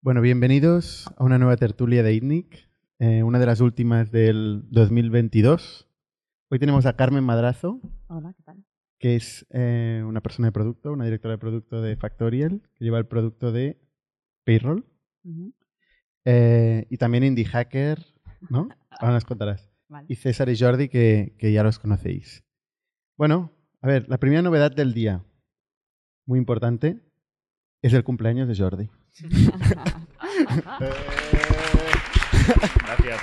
Bueno, bienvenidos a una nueva tertulia de ITNIC, eh, una de las últimas del 2022. Hoy tenemos a Carmen Madrazo, Hola, ¿qué tal? que es eh, una persona de producto, una directora de producto de Factorial, que lleva el producto de Payroll. Eh, y también Indie Hacker, ¿no? Ahora nos contarás. Vale. Y César y Jordi, que, que ya los conocéis. Bueno, a ver, la primera novedad del día, muy importante, es el cumpleaños de Jordi. Gracias.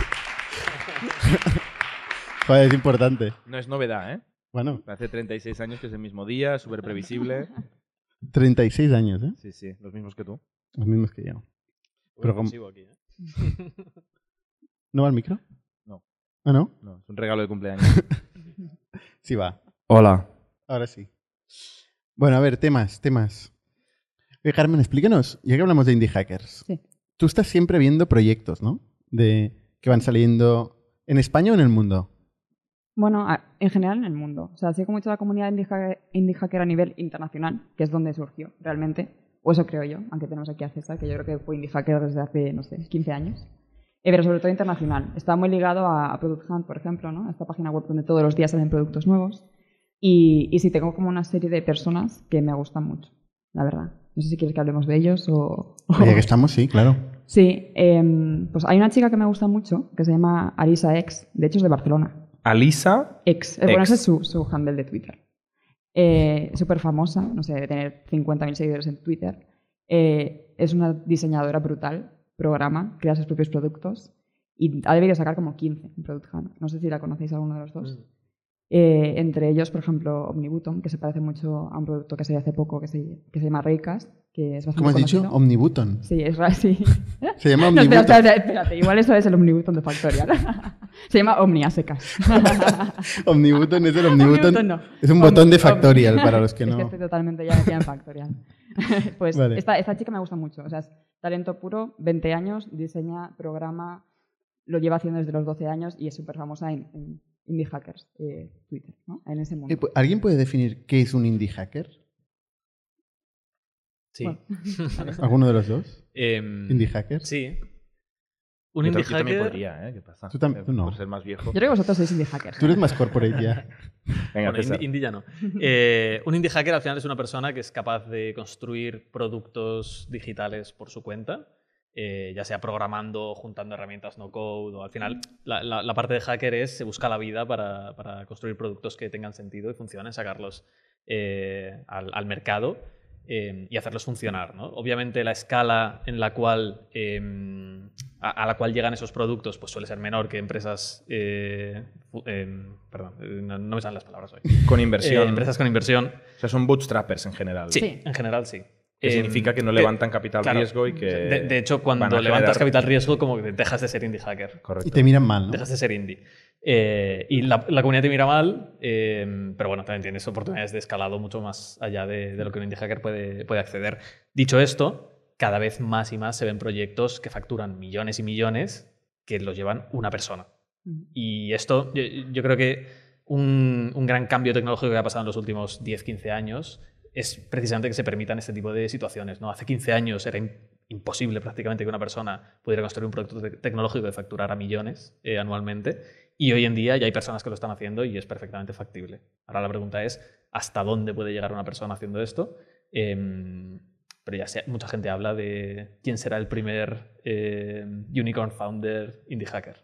Joder, es importante. No es novedad, ¿eh? Bueno, Hace 36 años que es el mismo día, súper previsible. 36 años, ¿eh? Sí, sí, los mismos que tú. Los mismos que yo. Pero como- Sigo aquí, ¿eh? ¿No va el micro? No. ¿Ah, no? No, es un regalo de cumpleaños. Sí va. Hola. Ahora sí. Bueno, a ver, temas, temas. Oye, Carmen, explícanos, ya que hablamos de indie hackers. Sí. Tú estás siempre viendo proyectos, ¿no? De que van saliendo en España o en el mundo. Bueno, a- en general en el mundo. O sea, sigo mucho la comunidad indie hacker, indie hacker a nivel internacional, que es donde surgió realmente. O eso creo yo, aunque tenemos aquí a César, que yo creo que fue indie hacker desde hace, no sé, 15 años. Eh, pero sobre todo internacional. Está muy ligado a, a Product Hunt, por ejemplo, ¿no? Esta página web donde todos los días salen productos nuevos. Y, y sí, tengo como una serie de personas que me gustan mucho, la verdad. No sé si quieres que hablemos de ellos o... Ya que estamos, sí, claro. Sí, em, pues hay una chica que me gusta mucho, que se llama Arisa X, de hecho es de Barcelona. Alisa. Ex, eh, bueno, ese es su, su handle de Twitter. Eh, Súper famosa, no sé, debe tener 50.000 seguidores en Twitter. Eh, es una diseñadora brutal, programa, crea sus propios productos y ha debido sacar como 15 en Product Hunt. No sé si la conocéis alguno de los dos. Eh, entre ellos, por ejemplo, Omnibutton, que se parece mucho a un producto que salió hace poco que se, que se llama Raycast, que es bastante ¿Cómo has dicho? conocido. Omnibutton. Sí, es sí. Se llama No, espera, espera, espérate, igual eso es el Omnibutton de Factorial. se llama Omni a secas. Omnibutton es el. Omnibutton no. Es un Omni- botón de. Factorial para los que Es no. que estoy totalmente ya metida en Factorial. pues Vale. esta, esta chica me gusta mucho. O sea, es talento puro, 20 años, diseña, programa, lo lleva haciendo desde los 12 años y es súper famosa en, en Indie Hackers, eh, Twitter, ¿no? En ese mundo. Eh, pu- ¿Alguien puede definir qué es un indie hacker? Sí. Bueno. ¿Alguno de los dos? Em, ¿Indie hacker? Sí. Un Yo, indie ta- yo también hacker. podría, ¿eh? ¿Qué pasa? Tú tam- tú no. Por ser más viejo. Yo creo que vosotros sois Indie Hackers. Tú eres más corporate ya. Venga, Bueno, indie, indie ya no. Eh, un indie hacker al final es una persona que es capaz de construir productos digitales por su cuenta, eh, ya sea programando, juntando herramientas no code, o al final la, la- la parte de hacker es se busca la vida para, para construir productos que tengan sentido y funcionen, sacarlos eh, al, al mercado eh, y hacerlos funcionar. ¿no? Obviamente la escala en la cual, eh, a, a la cual llegan esos productos pues suele ser menor que empresas... eh, em, perdón, no, no me salen las palabras hoy. Con inversión. Eh, empresas con inversión. O sea, son bootstrappers en general. Sí, Sí. en general sí. Que Em, significa que no que- levantan capital claro. riesgo y que. De, de hecho, cuando levantas capital riesgo, como que dejas de ser indie hacker. Correcto. Y te miran mal, ¿no? Dejas de ser indie. Eh, y la, la comunidad te mira mal, eh, pero bueno, también tienes oportunidades de escalado mucho más allá de, de lo que un indie hacker puede, puede acceder. Dicho esto, cada vez más y más se ven proyectos que facturan millones y millones que los llevan una persona. Ujú. Y esto, yo, yo creo que un, un gran cambio tecnológico que ha pasado en los últimos 10-15 años es precisamente que se permitan este tipo de situaciones. ¿no? Hace 15 años era im- imposible prácticamente que una persona pudiera construir un producto te- tecnológico que facturara millones eh, anualmente. Y hoy en día ya hay personas que lo están haciendo y es perfectamente factible. Ahora la pregunta es, ¿hasta dónde puede llegar una persona haciendo esto? Em, pero ya sé, mucha gente habla de quién será el primer eh, unicorn founder indie hacker.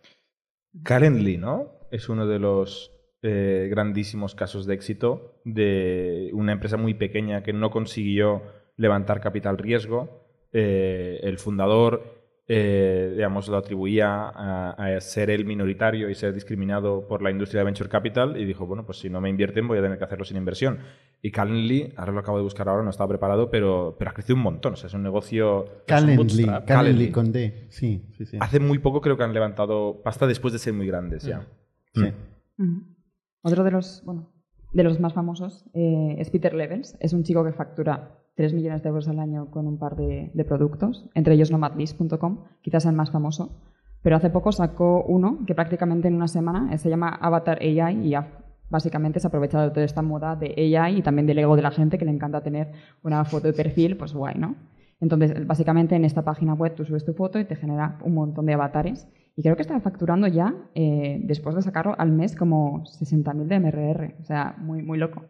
Calendly, ¿no? Es uno de los eh, grandísimos casos de éxito de una empresa muy pequeña que no consiguió levantar capital riesgo. Eh, el fundador, eh, digamos, lo atribuía a, a ser el minoritario y ser discriminado por la industria de venture capital y dijo, bueno, pues si no me invierten voy a tener que hacerlo sin inversión. Y Calendly, ahora lo acabo de buscar ahora, no estaba preparado, pero, pero ha crecido un montón. O sea, es un negocio... Calendly. Calendly Calendly. con D. Sí, sí, sí. Hace muy poco creo que han levantado pasta después de ser muy grandes ya. Sí. Ujú. Otro de los, bueno, de los más famosos eh, es Peter Levels. Es un chico que factura 3 millones de euros al año con un par de, de productos, entre ellos nomadlist.com, quizás el más famoso. Pero hace poco sacó uno que prácticamente en una semana eh, se llama Avatar AI y ha básicamente se aprovecha de toda esta moda de AI y también del ego de la gente que le encanta tener una foto de perfil, pues guay, ¿no? Entonces, básicamente en esta página web tú subes tu foto y te genera un montón de avatares. Y creo que está facturando ya, eh, después de sacarlo al mes, como 60.000 de MRR. O sea, muy, muy loco.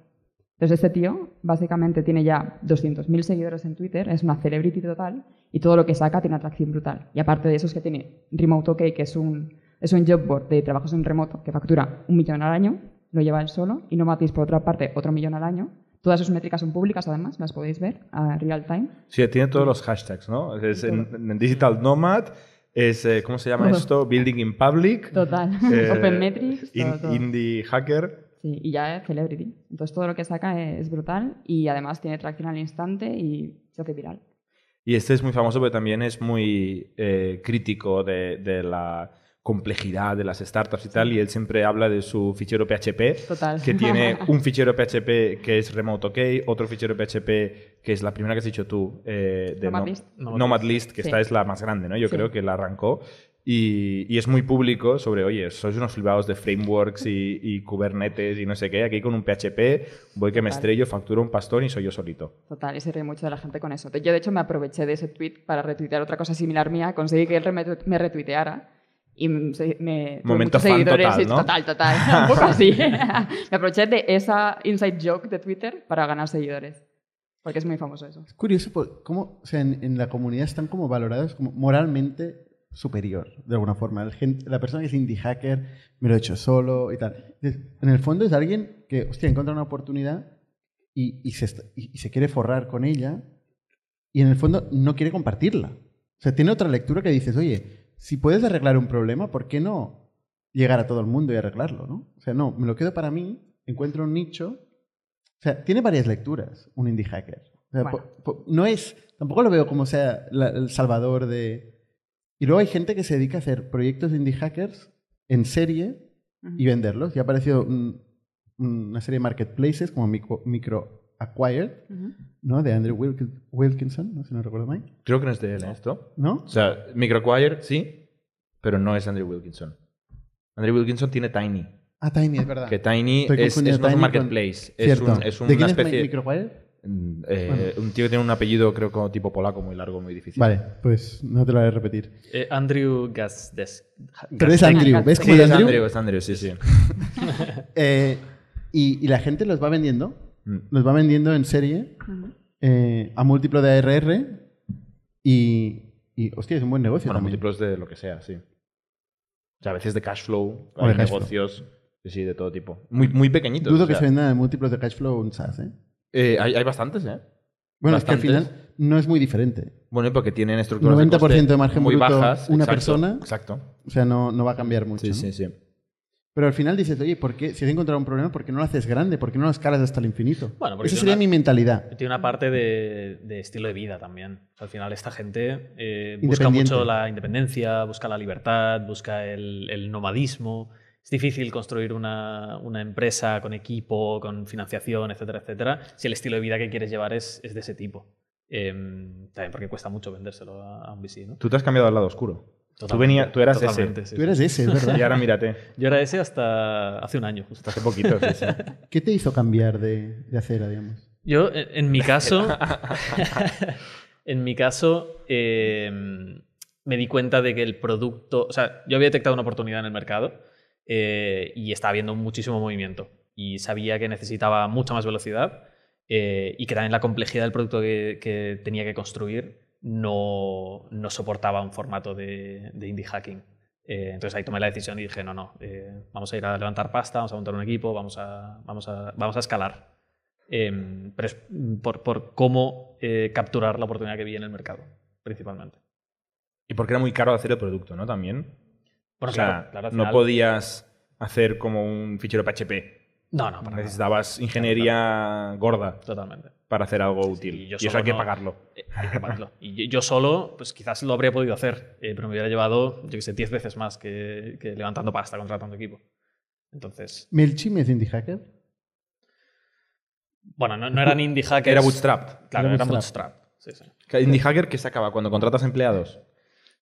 Entonces, este tío básicamente tiene ya 200.000 seguidores en Twitter, es una celebrity total y todo lo que saca tiene atracción brutal. Y aparte de eso es que tiene Remote OK, que es un, es un job board de trabajos en remoto que factura un millón al año, lo lleva él solo, y Nomatis, por otra parte, otro millón al año. Todas sus métricas son públicas, además, las podéis ver a real time. Sí, tiene todos los hashtags, ¿no? Es en, en Digital Nomad, es, eh, ¿cómo se llama esto? Building in Public. Total. eh, Open Metrics, in- todo, todo. Indie Hacker. Sí, y ya es celebrity. Entonces todo lo que saca es brutal y además tiene tracción al instante y se hace viral. Y este es muy famoso porque también es muy eh, crítico de, de la complejidad de las startups y tal, y él siempre habla de su fichero PHP, Total. que tiene un fichero PHP que es Remote OK, otro fichero PHP que es la primera que has dicho tú, eh, de Nomad No- List. Nomad Nomad List, que Sí. esta es la más grande, ¿no? Yo Sí. creo que la arrancó. Y, y es muy público sobre, oye, sois unos flipados de frameworks y, y Kubernetes y no sé qué. Aquí con un PHP voy que me Total. estrello, facturo un pastón y soy yo solito. Total, y se ríe mucho de la gente con eso. Yo, de hecho, me aproveché de ese tweet para retuitear otra cosa similar mía. Conseguí que él me- me retuiteara. Y me, Momento muchos fan seguidores. total, ¿no? Total, total. Un poco así. me aproveché de esa inside joke de Twitter para ganar seguidores. Porque es muy famoso eso. Es curioso cómo, o sea, en, en la comunidad están como valorados como moralmente superior, de alguna forma. El gen- la persona que es indie hacker me lo he hecho solo y tal. En el fondo es alguien que, hostia, encuentra una oportunidad y, y se, y- y se quiere forrar con ella y en el fondo no quiere compartirla. O sea, tiene otra lectura que dices, oye, si puedes arreglar un problema, ¿por qué no llegar a todo el mundo y arreglarlo? ¿no? O sea, no, me lo quedo para mí, encuentro un nicho. O sea, tiene varias lecturas un indie hacker. O sea, Bueno. po- po- no es, tampoco lo veo como sea la- el salvador de... Y luego hay gente que se dedica a hacer proyectos de indie hackers en serie y venderlos. Ya ha aparecido un- una serie de marketplaces como Micro, Micro Acquired. ¿no? De Andrew Wilk- Wilkinson, ¿no? si no recuerdo mal. Creo que no es de él ¿eh, esto. ¿No? O sea, Microacquire sí, pero no es Andrew Wilkinson. Andrew Wilkinson tiene Tiny. Ah, Tiny, es verdad. Que Tiny Estoy es, es es un Tiny marketplace. con- Es, Cierto. un- es ¿De una quién especie. es Micro Acquired? Mm, eh, Bueno. Un tío que tiene un apellido, creo, como tipo polaco, muy largo, muy difícil. Vale, pues no te lo voy a repetir. Eh, Andrew Gasdes. Pero es. Andrew, ¿ves Sí, cómo es es Andrew? Andrew, es Andrew, sí, sí. Eh, y, y la gente los va vendiendo. Los va vendiendo en serie eh, a múltiplo de ARR y, y, hostia, es un buen negocio Bueno, también. múltiplos de lo que sea, sí. O sea, a veces de cash flow, O de hay cash negocios, sí, sí, de todo tipo. Muy, muy pequeñitos. Dudo o que se vendan en múltiplos de cash flow un SaaS, ¿eh? eh, hay, hay bastantes, ¿eh? Bueno, es que al final no es muy diferente. Bueno, porque tienen estructuras 90% coste de margen muy bruto bajas. una exacto, persona. Exacto. O sea, no, no va a cambiar mucho. Sí, ¿no? sí, sí. Pero al final dices, oye, ¿por qué? Si has encontrado un problema, ¿por qué no lo haces grande? ¿Por qué no lo escalas hasta el infinito? Bueno, porque Esa sería una- mi mentalidad. Tiene una parte de, de estilo de vida también. O sea, al final esta gente eh, busca mucho la independencia, busca la libertad, busca el, el nomadismo. Es difícil construir una, una empresa con equipo, con financiación, etcétera, etcétera, si el estilo de vida que quieres llevar es, es de ese tipo. Em, también porque cuesta mucho vendérselo a, a un VC, ¿no? Tú te has cambiado al lado oscuro. Tú, venías, tú eras ese. sí, Tú sí. eres ese, es verdad. Y ahora mírate. Yo era ese hasta hace un año, justo. Hace poquito, sí, sí. ¿Qué te hizo cambiar de, de acera, digamos? Yo, en, en mi caso, en mi caso, eh, me di cuenta de que el producto, o sea, yo había detectado una oportunidad en el mercado eh, y estaba habiendo muchísimo movimiento y sabía que necesitaba mucha más velocidad eh, y que también la complejidad del producto que, que tenía que construir no, no soportaba un formato de, de indie hacking. Eh, entonces ahí tomé la decisión y dije, no, no, eh, vamos a ir a levantar pasta, vamos a montar un equipo, vamos a, vamos a, vamos a escalar. Em, pero es por, por cómo eh, capturar la oportunidad que vi en el mercado, principalmente. Y porque era muy caro hacer el producto, ¿no? También. Bueno, o sea, claro, no podías hacer como un fichero PHP. No, no, para nada. Necesitabas ingeniería gorda Totalmente. Para hacer algo Sí, útil. y yo y eso hay que no- pagarlo. Eh, hay que pagarlo. Y yo- yo solo, pues quizás lo habría podido hacer, eh, pero me hubiera llevado, yo qué sé, 10 veces más que, que levantando pasta, contratando equipo. Entonces, ¿Melchim es indie hacker? bueno, no, no eran indie hackers. Era bootstrapped. Claro, Era eran bootstrap. bootstrap. Sí, sí. Que Indie hacker que se acaba cuando contratas empleados.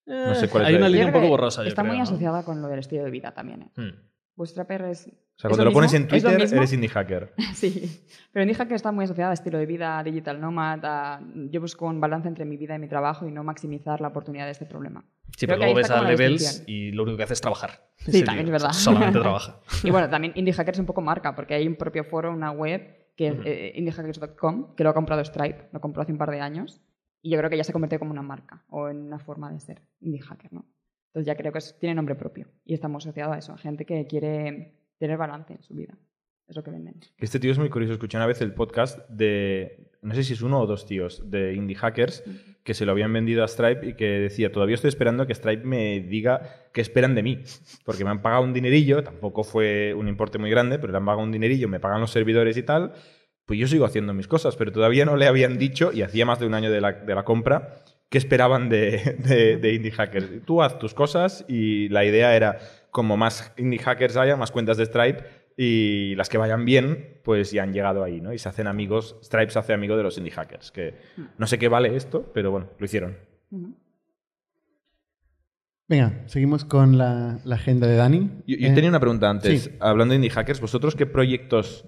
Eh, sé cuál es Hay la una idea. línea un poco borrosa, yo Está creo, muy ¿no? asociada con lo del estilo de vida también. ¿eh? Hmm. Bootstrapper es... O sea, ¿es cuando lo, pones mismo? en ¿Es lo Twitter, eres indie hacker. Sí, pero indie hacker está muy asociada a estilo de vida, a digital nomad, a... yo busco un balance entre mi vida y mi trabajo y no maximizar la oportunidad de este problema. Sí, Creo pero luego ves a Levels y lo único que hace es trabajar. Sí, también tío es verdad. Solamente trabaja. Y bueno, también Indie Hacker es un poco marca, porque hay un propio foro, una web, que es eh, indiehackers.com, que lo ha comprado Stripe, lo compró hace un par de años, y yo creo que ya se convirtió como una marca, o en una forma de ser indie hacker, ¿no? Entonces ya creo que tiene nombre propio, y estamos asociados a eso, a gente que quiere tener balance en su vida. Es lo que venden. Este tío es muy curioso. Escuché una vez el podcast de, no sé si es uno o dos tíos, de indie hackers, que se lo habían vendido a Stripe y que decía, todavía estoy esperando que Stripe me diga qué esperan de mí. Porque me han pagado un dinerillo, tampoco fue un importe muy grande, pero le han pagado un dinerillo, me pagan los servidores y tal. Pues yo sigo haciendo mis cosas, pero todavía no le habían dicho, y hacía más de un año de la, de la compra, qué esperaban de, de, de indie hackers. Tú haz tus cosas y la idea era, como más indie hackers haya, más cuentas de Stripe, y las que vayan bien, pues ya han llegado ahí, ¿no? Y se hacen amigos, Stripe se hace amigo de los indie hackers, que no sé qué vale esto, pero bueno, lo hicieron. Venga, seguimos con la, la agenda de Dani. Yo, yo Eh, tenía una pregunta antes, sí. hablando de indie hackers, ¿vosotros qué proyectos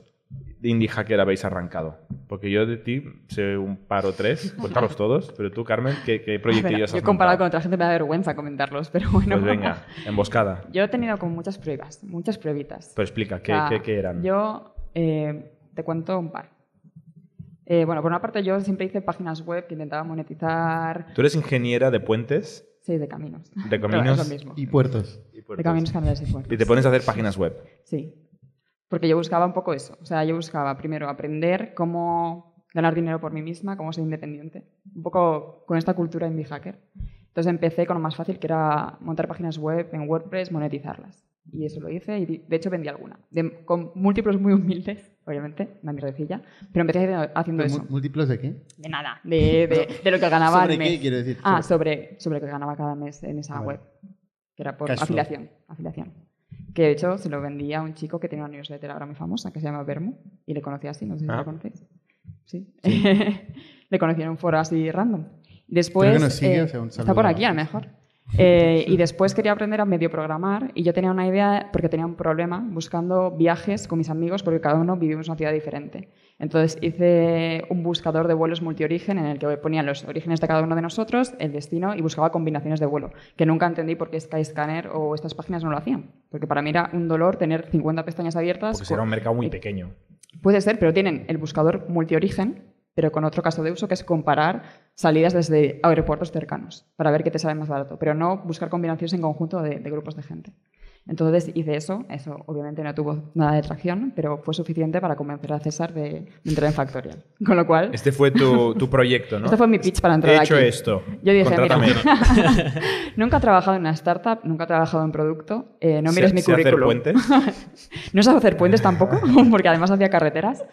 indie hacker habéis arrancado? Porque yo de ti sé un par o tres, cuéntalos todos, pero tú, Carmen, ¿qué, qué proyectillos yo has comparado con montado? otra gente me da vergüenza comentarlos, pero bueno. Pues venga, emboscada. Yo he tenido como muchas pruebas, muchas pruebitas. Pero explica, ¿qué, O sea, qué- qué eran? Yo eh, te cuento un par. Eh, bueno, por una parte yo siempre hice páginas web que intentaba monetizar Tú eres ingeniera de puentes sí, de caminos. De caminos es lo mismo. Y puertos. y De caminos canales y puertos. Y te pones a hacer páginas web. Sí. Porque yo buscaba un poco eso. O sea, yo buscaba primero aprender cómo ganar dinero por mí misma, cómo ser independiente. Un poco con esta cultura indie hacker. Entonces empecé con lo más fácil, que era montar páginas web en WordPress, monetizarlas. Y eso lo hice y de hecho vendí alguna. De- con múltiplos muy humildes, obviamente, una mierdecilla. Pero empecé haciendo- eso. ¿Mú- ¿Múltiplos de qué? De nada, de, de- de lo que ganaba ¿Sobre al mes. qué quiero decir? Ah, Sobre- sobre, lo que ganaba cada mes en esa Ah, web. Que era por afiliación, afiliación. Que de hecho se lo vendía a un chico que tiene una newsletter ahora muy famosa que se llama Vermu. Y le conocí así, no sé si Ah. lo conocéis. Sí. le conocí en un foro así random. Después. Que nos sigue, eh, está por aquí, a lo mejor. Eh, y después quería aprender a medio programar y yo tenía una idea porque tenía un problema buscando viajes con mis amigos porque cada uno vivimos en una ciudad diferente. Entonces hice un buscador de vuelos multiorigen en el que ponía los orígenes de cada uno de nosotros, el destino y buscaba combinaciones de vuelo, que nunca entendí por qué Skyscanner o estas páginas no lo hacían. Porque para mí era un dolor tener 50 pestañas abiertas. Porque será un mercado muy pequeño. Puede ser, pero tienen el buscador multiorigen, pero con otro caso de uso que es comparar salidas desde aeropuertos cercanos para ver qué te sale más barato, pero no buscar combinaciones en conjunto de, de grupos de gente. Entonces hice eso, eso obviamente no tuvo nada de tracción, pero fue suficiente para convencer a César de, de entrar en Factorial. Con lo cual, Este fue tu, tu proyecto, ¿no? este fue mi pitch para entrar He hecho aquí. esto. Yo dije, Contrátame. mira, nunca he trabajado en una startup, nunca he trabajado en producto, eh, no mires mi sé hacer currículum. puentes. No sé hacer puentes tampoco, porque además hacía carreteras,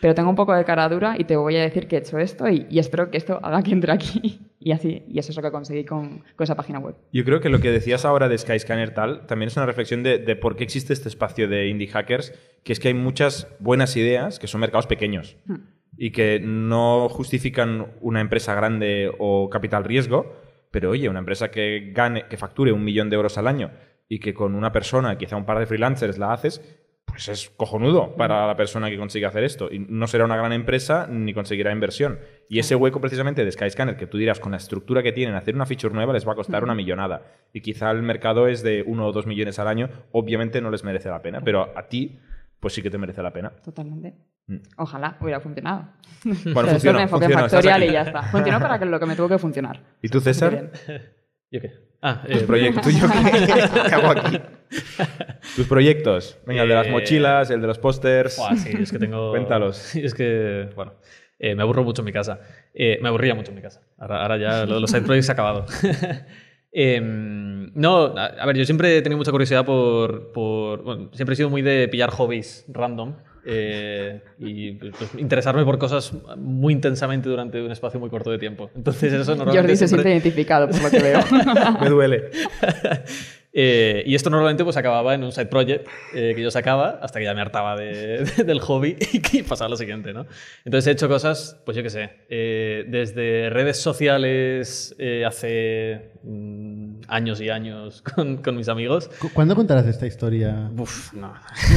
pero tengo un poco de cara dura y te voy a decir que he hecho esto y, y espero que esto haga que entre aquí. Y así, y eso es lo que conseguí con, con esa página web. Yo creo que lo que decías ahora de Skyscanner tal también es una reflexión de, de por qué existe este espacio de indie hackers, que es que hay muchas buenas ideas que son mercados pequeños Hmm. y que no justifican una empresa grande o capital riesgo, pero oye, una empresa que gane, que facture un millón de euros al año y que con una persona, quizá un par de freelancers la haces, pues es cojonudo para la persona que consigue hacer esto. Y no será una gran empresa ni conseguirá inversión. Y ese hueco precisamente de Skyscanner, que tú dirás, con la estructura que tienen, hacer una feature nueva les va a costar una millonada. Y quizá el mercado es de uno o dos millones al año, obviamente no les merece la pena, pero a ti, pues sí que te merece la pena. Totalmente. Mm. Ojalá hubiera funcionado. Bueno, funcionó, me enfoqué en Factorial y ya está. Funcionó para que lo que me tuvo que funcionar. ¿Y tú, César? ¿Yo qué? Ah, Tus eh, proyectos. ¿Qué hago aquí? Tus proyectos. Venga, el de las Eh, mochilas, el de los pósters. sí, es que tengo... Cuéntalos. Es que, bueno, eh, me aburro mucho en mi casa. Eh, me aburría mucho en mi casa. Ahora, ahora ya lo de los side projects se ha acabado. Em, no, a, a ver, yo siempre he tenido mucha curiosidad por, por- bueno, siempre he sido muy de pillar hobbies random eh, y pues, interesarme por cosas muy intensamente durante un espacio muy corto de tiempo. Entonces eso normalmente Jordi se siempre- siente identificado por lo que veo. Me duele. Eh, y esto normalmente pues acababa en un side project eh, que yo sacaba hasta que ya me hartaba de- de- del hobby y que pasaba a lo siguiente, ¿no? Entonces he hecho cosas, pues yo qué sé, eh, desde redes sociales eh, hace mm, años y años con, con mis amigos. ¿Cu- ¿Cuándo contarás esta historia? Uf, no.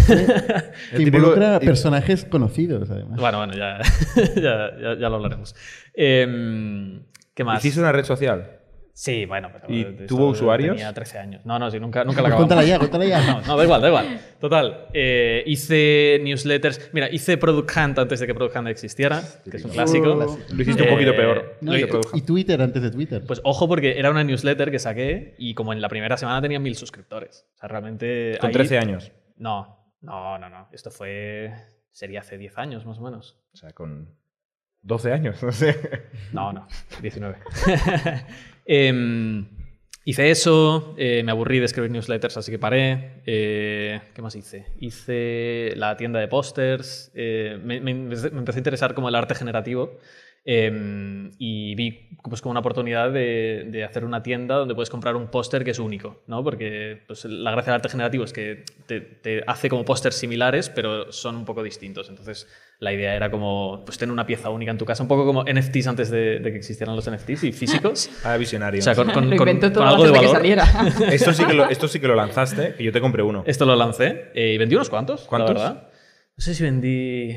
Que involucra a personajes conocidos, además. Bueno, bueno, ya, ya, ya- ya lo hablaremos. Em, ¿Qué más? ¿Hiciste una red social? Sí, bueno, pero. ¿Y tuvo usuarios? Tenía 13 años. No, no, sí, nunca, nunca la acabamos. cuéntala ya, cuéntala ya. No, no, da igual, da igual. Total, eh, hice newsletters. Mira, hice Product Hunt antes de que Product Hunt existiera, que es un clásico. Lo hiciste un poquito Eh, peor. No, y, hice- y Twitter antes de Twitter. Pues ojo, porque era una newsletter que saqué y como en la primera semana tenía mil suscriptores. O sea, realmente. Con ahí- 13 años. No, no, no, no. Esto fue. Sería hace 10 años más o menos. O sea, con 12 años, no sé. No, no, 19. Em, hice eso, eh, me aburrí de escribir newsletters, así que paré. Eh, ¿Qué más hice? Hice la tienda de pósters, eh, me, me empecé, a interesar como el arte generativo em, y vi pues, como una oportunidad de, de hacer una tienda donde puedes comprar un póster que es único, ¿no? Porque pues, la gracia del arte generativo es que te, te hace como pósters similares, pero son un poco distintos. Entonces, la idea era como pues, tener una pieza única en tu casa, un poco como NFTs antes de, de que existieran los NFTs y físicos. Ah, visionario. O sea, con, con- algo de que valor. saliera. esto, sí que lo, esto sí que lo lanzaste, que yo te compré uno. Esto lo lancé eh, y vendí unos cuantos, ¿Cuántos? la verdad. No sé si vendí...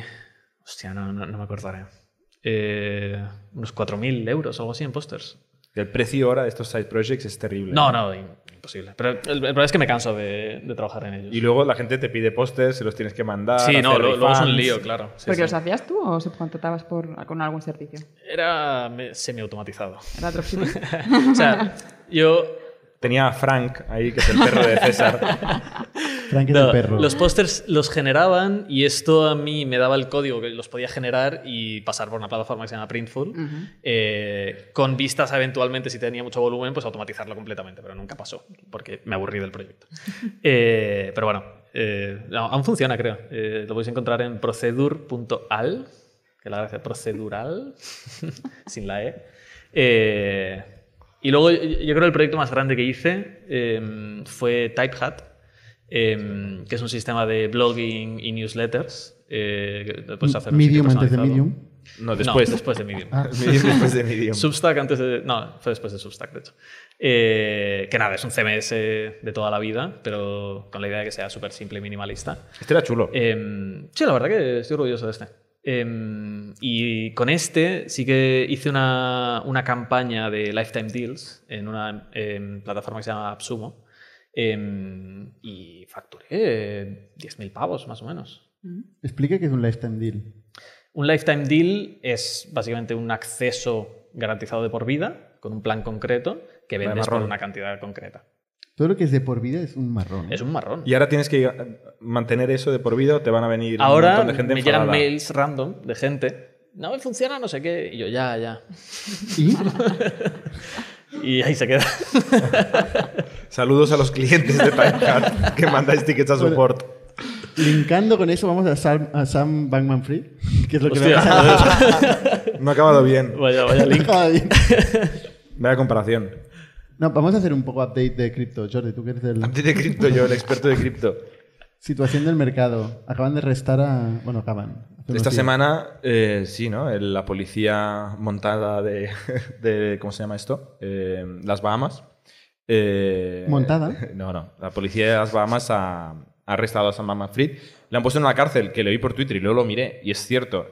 Hostia, no, no, no me acordaré. Eh, unos 4.000 euros o algo así en pósters. El precio ahora de estos side projects es terrible. No, no, im- imposible. Pero el, el problema es que me canso de, de trabajar en ellos. Y luego la gente te pide pósters, se los tienes que mandar. sí, no, lo- luego es un lío, claro. Sí, ¿Porque sí. los hacías tú o subcontratabas por, con algún servicio? Era semiautomatizado. ¿Era dropshipping? o sea, yo... Tenía a Frank ahí, que es el perro de César. Frank es No, el perro. Los pósters los generaban y esto a mí me daba el código que los podía generar y pasar por una plataforma que se llama Printful. Eh, con vistas a eventualmente, si tenía mucho volumen, pues automatizarlo completamente, pero nunca pasó porque me aburrí del proyecto. Eh, pero bueno, eh, no, aún funciona, creo. Eh, lo podéis encontrar en procedur.al, que la gracia procedural, sin la E. Eh, y luego yo yo creo que el proyecto más grande que hice eh, fue TypeHat, eh, que es un sistema de blogging y newsletters. eh, puedes hacer Medium antes de. Medium. No, después. No, después de Medium. Ah. Medium después de Medium. Substack antes de. No, fue después de Substack, de hecho. Eh, que nada, es un CMS de toda la vida, pero con la idea de que sea súper simple y minimalista. Este era chulo. Eh, sí, la verdad que estoy orgulloso de este. Eh, y con este sí que hice una, una campaña de Lifetime Deals en una em, plataforma que se llama AppSumo. Em, y facturé 10.000 pavos, más o menos. Explica qué es un lifetime deal. Un lifetime deal es básicamente un acceso garantizado de por vida con un plan concreto que vendes por una cantidad concreta. Todo lo que es de por vida es un marrón. Es un marrón. Y ahora tienes que mantener eso de por vida o te van a venir un montón de gente me llegan enfadada. mails random de gente. No me funciona, no sé qué. Y yo, ya, ya. Y Y ahí se queda. Saludos a los clientes de TimeCard que mandáis tickets a support. linkando con eso, vamos a Sam, a Sam Bankman Fried, que es lo que Hostia, me ha No ha acabado bien. vaya, vaya link. pasado. Vaya comparación. No, vamos a hacer un poco update de cripto. Jordi, tú que eres del... Antes de cripto, yo, el experto de cripto. Situación del mercado. Acaban de restar a... Bueno, acaban. Esta días. semana, eh, sí, ¿no? El- La policía montada de, de- ¿cómo se llama esto? Eh, las Bahamas. Eh, ¿Montada? No, no. La policía de las Bahamas ha, ha arrestado a Sam Bankman-Fried. Le han puesto en una cárcel que le vi por Twitter y luego lo miré. Y es cierto,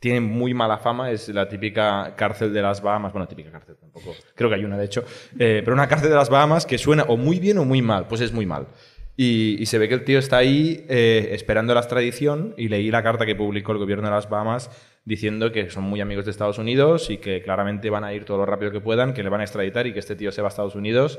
tiene muy mala fama. Es la típica cárcel de las Bahamas. Bueno, típica cárcel tampoco. Creo que hay una, de hecho. Eh, pero una cárcel de las Bahamas que suena o muy bien o muy mal. Pues es muy mal. Y, se ve que el tío está ahí eh, esperando la extradición y leí la carta que publicó el gobierno de las Bahamas diciendo que son muy amigos de Estados Unidos y que claramente van a ir todo lo rápido que puedan, que le van a extraditar y que este tío se va a Estados Unidos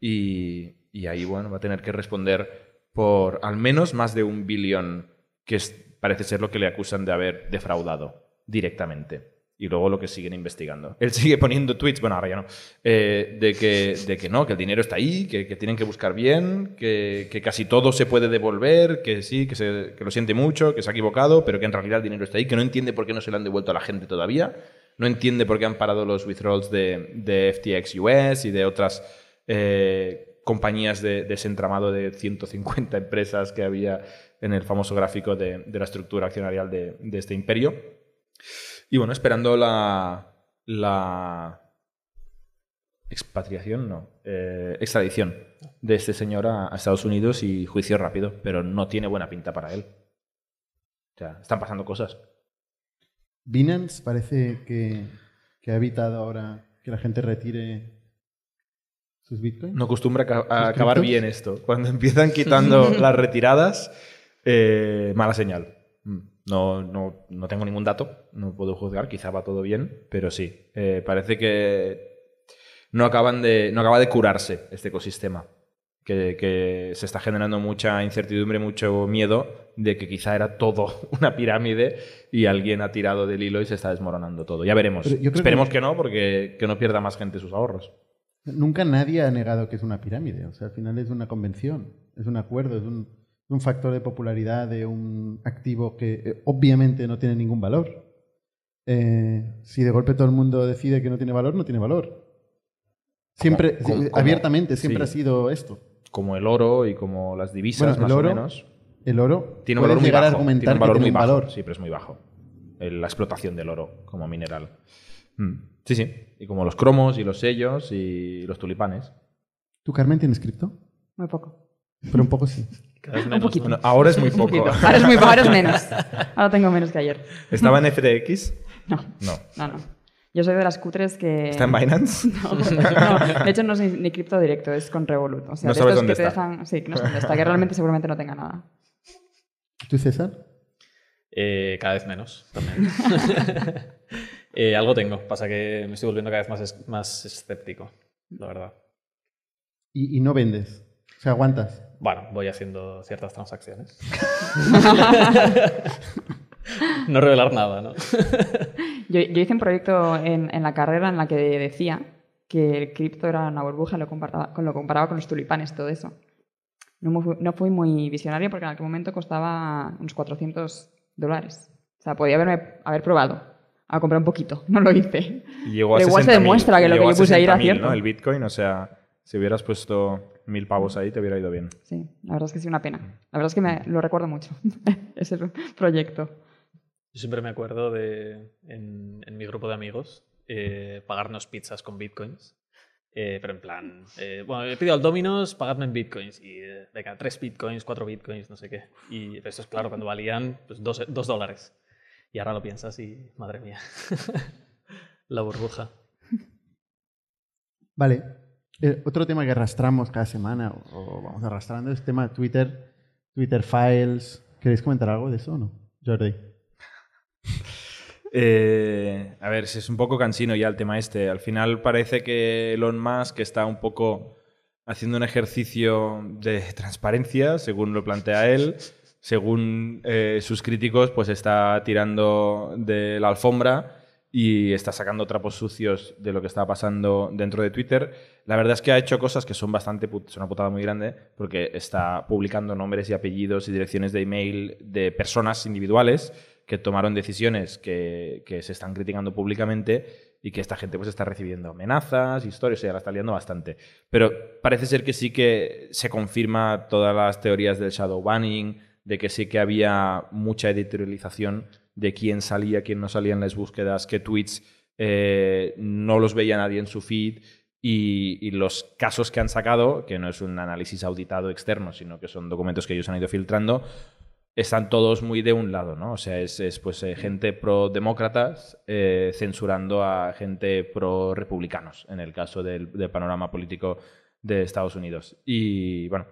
y, ahí bueno va a tener que responder por al menos más de un billón, que parece ser lo que le acusan de haber defraudado directamente. Y luego lo que siguen investigando. Él sigue poniendo tweets, bueno, ahora ya no, eh, de, que, de que no, que el dinero está ahí, que, que tienen que buscar bien, que, que casi todo se puede devolver, que sí, que, se- que lo siente mucho, que se ha equivocado, pero que en realidad el dinero está ahí, que no entiende por qué no se lo han devuelto a la gente todavía, no entiende por qué han parado los withdrawals de, de FTX US y de otras eh, compañías de, de ese entramado de 150 empresas que había en el famoso gráfico de, de la estructura accionarial de, de este imperio. Y bueno, esperando la, la expatriación, no, eh, extradición de este señor a, a Estados Unidos y juicio rápido, pero no tiene buena pinta para él. O sea, están pasando cosas. Binance parece que, que ha evitado ahora que la gente retire sus bitcoins. No acostumbra a, ca- a ¿Sus acabar bien esto. Cuando empiezan quitando las retiradas, eh, mala señal. No, no, no tengo ningún dato, no puedo juzgar, quizá va todo bien, pero sí, eh, parece que no, acaban de, no acaba de curarse este ecosistema. Que, que se está generando mucha incertidumbre, mucho miedo de que quizá era todo una pirámide y alguien ha tirado del hilo y se está desmoronando todo. Ya veremos. Yo Esperemos que- que... no, porque que no pierda más gente sus ahorros. Nunca nadie ha negado que es una pirámide. O sea, al final es una convención, es un acuerdo, es un, un factor de popularidad de un activo que eh, obviamente no tiene ningún valor. Eh, si de golpe todo el mundo decide que no tiene valor, no tiene valor. Siempre, Como- como- sí, abiertamente, siempre sí. ha sido esto. como el oro y como las divisas, Bueno, el más oro o menos. El oro Tiene un valor muy bajo. a argumentar tiene un valor que muy un bajo. valor. Sí, pero es muy bajo. El- la explotación del oro como mineral. Mm. Sí, sí. Y como los cromos y los sellos y los tulipanes. ¿Tú, Carmen, tienes cripto? Muy poco. Pero un poco sí. Cada vez Un. Bueno, ahora es muy poco. poquito. Ahora es muy ahora es menos. Ahora tengo menos que ayer. ¿Estaba en FTX? No, No. no, no. Yo soy de las cutres que... ¿Está en Binance? No, no, de hecho no es ni, ni cripto directo, es con Revolut. O sea, No de sabes estos dónde que te dejan... Sí, que no sé dónde está, que realmente seguramente no tenga nada. ¿Tú, César? Eh, cada vez menos también. Eh, algo tengo, pasa que me estoy volviendo cada vez más, es- más escéptico, la verdad. Y, y no vendes. O sea, aguantas. Bueno, voy haciendo ciertas transacciones. no revelar nada, ¿no? Yo, yo hice un proyecto en, en la carrera en la que decía que el cripto era una burbuja, lo comparaba, lo comparaba con los tulipanes, todo eso. No, fui, no fui muy visionario porque en aquel momento costaba unos 400 dólares. O sea, podía haberme, haber probado a comprar un poquito. No lo hice. Llegó a Pero igual se 60.000. demuestra que lo que yo puse ahí era 60.000, cierto. ¿no? El Bitcoin, o sea, si hubieras puesto mil pavos ahí, te hubiera ido bien. Sí, la verdad es que sí, una pena. La verdad es que me, lo recuerdo mucho, ese proyecto. Yo siempre me acuerdo de, en, en mi grupo de amigos, eh, pagarnos pizzas con bitcoins. Eh, pero en plan, eh, bueno, he pedido al Domino's, pagadme en bitcoins. Y eh, venga, tres bitcoins, cuatro bitcoins, no sé qué. Y esto es claro, cuando valían pues, dos, dos dólares. Y ahora lo piensas y, madre mía, la burbuja. Vale. Eh, otro tema que arrastramos cada semana, o, vamos arrastrando, es el tema de Twitter, Twitter Files. ¿Queréis comentar algo de eso o no? Jordi. Eh, a ver, es un poco cansino ya el tema este. Al final parece que Elon Musk está un poco haciendo un ejercicio de transparencia, según lo plantea él. Según eh, sus críticos, pues está tirando de la alfombra y está sacando trapos sucios de lo que está pasando dentro de Twitter. La verdad es que ha hecho cosas que son bastante son una putada muy grande porque está publicando nombres y apellidos y direcciones de email de personas individuales que tomaron decisiones que, que se están criticando públicamente y que esta gente pues está recibiendo amenazas, historias, y ya la está liando bastante. Pero parece ser que sí que se confirma todas las teorías del shadow banning, de que sí que había mucha editorialización de quién salía, quién no salía en las búsquedas, qué tweets eh, no los veía nadie en su feed y, los casos que han sacado, que no es un análisis auditado externo, sino que son documentos que ellos han ido filtrando, están todos muy de un lado, ¿no? O sea, es, es, pues eh, gente pro-demócratas eh, censurando a gente pro-republicanos, en el caso del panorama político de Estados Unidos. Y bueno,